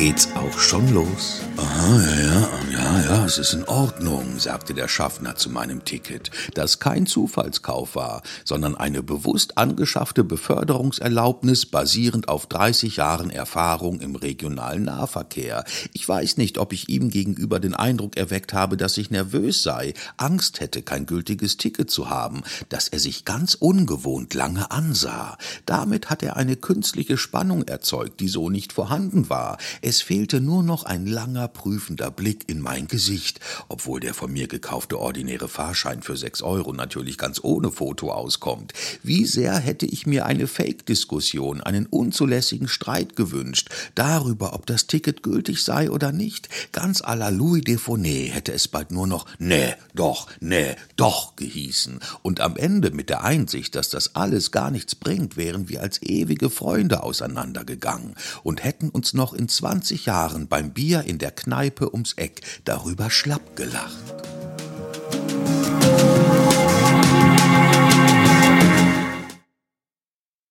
geht's auch schon los. Aha, ja, ja, ja, ja, es ist in Ordnung, sagte der Schaffner zu meinem Ticket, das kein Zufallskauf war, sondern eine bewusst angeschaffte Beförderungserlaubnis basierend auf 30 Jahren Erfahrung im regionalen Nahverkehr. Ich weiß nicht, ob ich ihm gegenüber den Eindruck erweckt habe, dass ich nervös sei, Angst hätte, kein gültiges Ticket zu haben, dass er sich ganz ungewohnt lange ansah. Damit hat er eine künstliche Spannung erzeugt, die so nicht vorhanden war. Es fehlte nur noch ein langer prüfender Blick in mein Gesicht, obwohl der von mir gekaufte ordinäre Fahrschein für sechs Euro natürlich ganz ohne Foto auskommt. Wie sehr hätte ich mir eine Fake-Diskussion, einen unzulässigen Streit gewünscht, darüber, ob das Ticket gültig sei oder nicht. Ganz à la Louis Defonet hätte es bald nur noch nee, doch, nee, doch gehießen. Und am Ende mit der Einsicht, dass das alles gar nichts bringt, wären wir als ewige Freunde auseinandergegangen und hätten uns noch in zwanzig Jahren beim Bier in der Kneipe ums Eck darüber schlapp gelacht.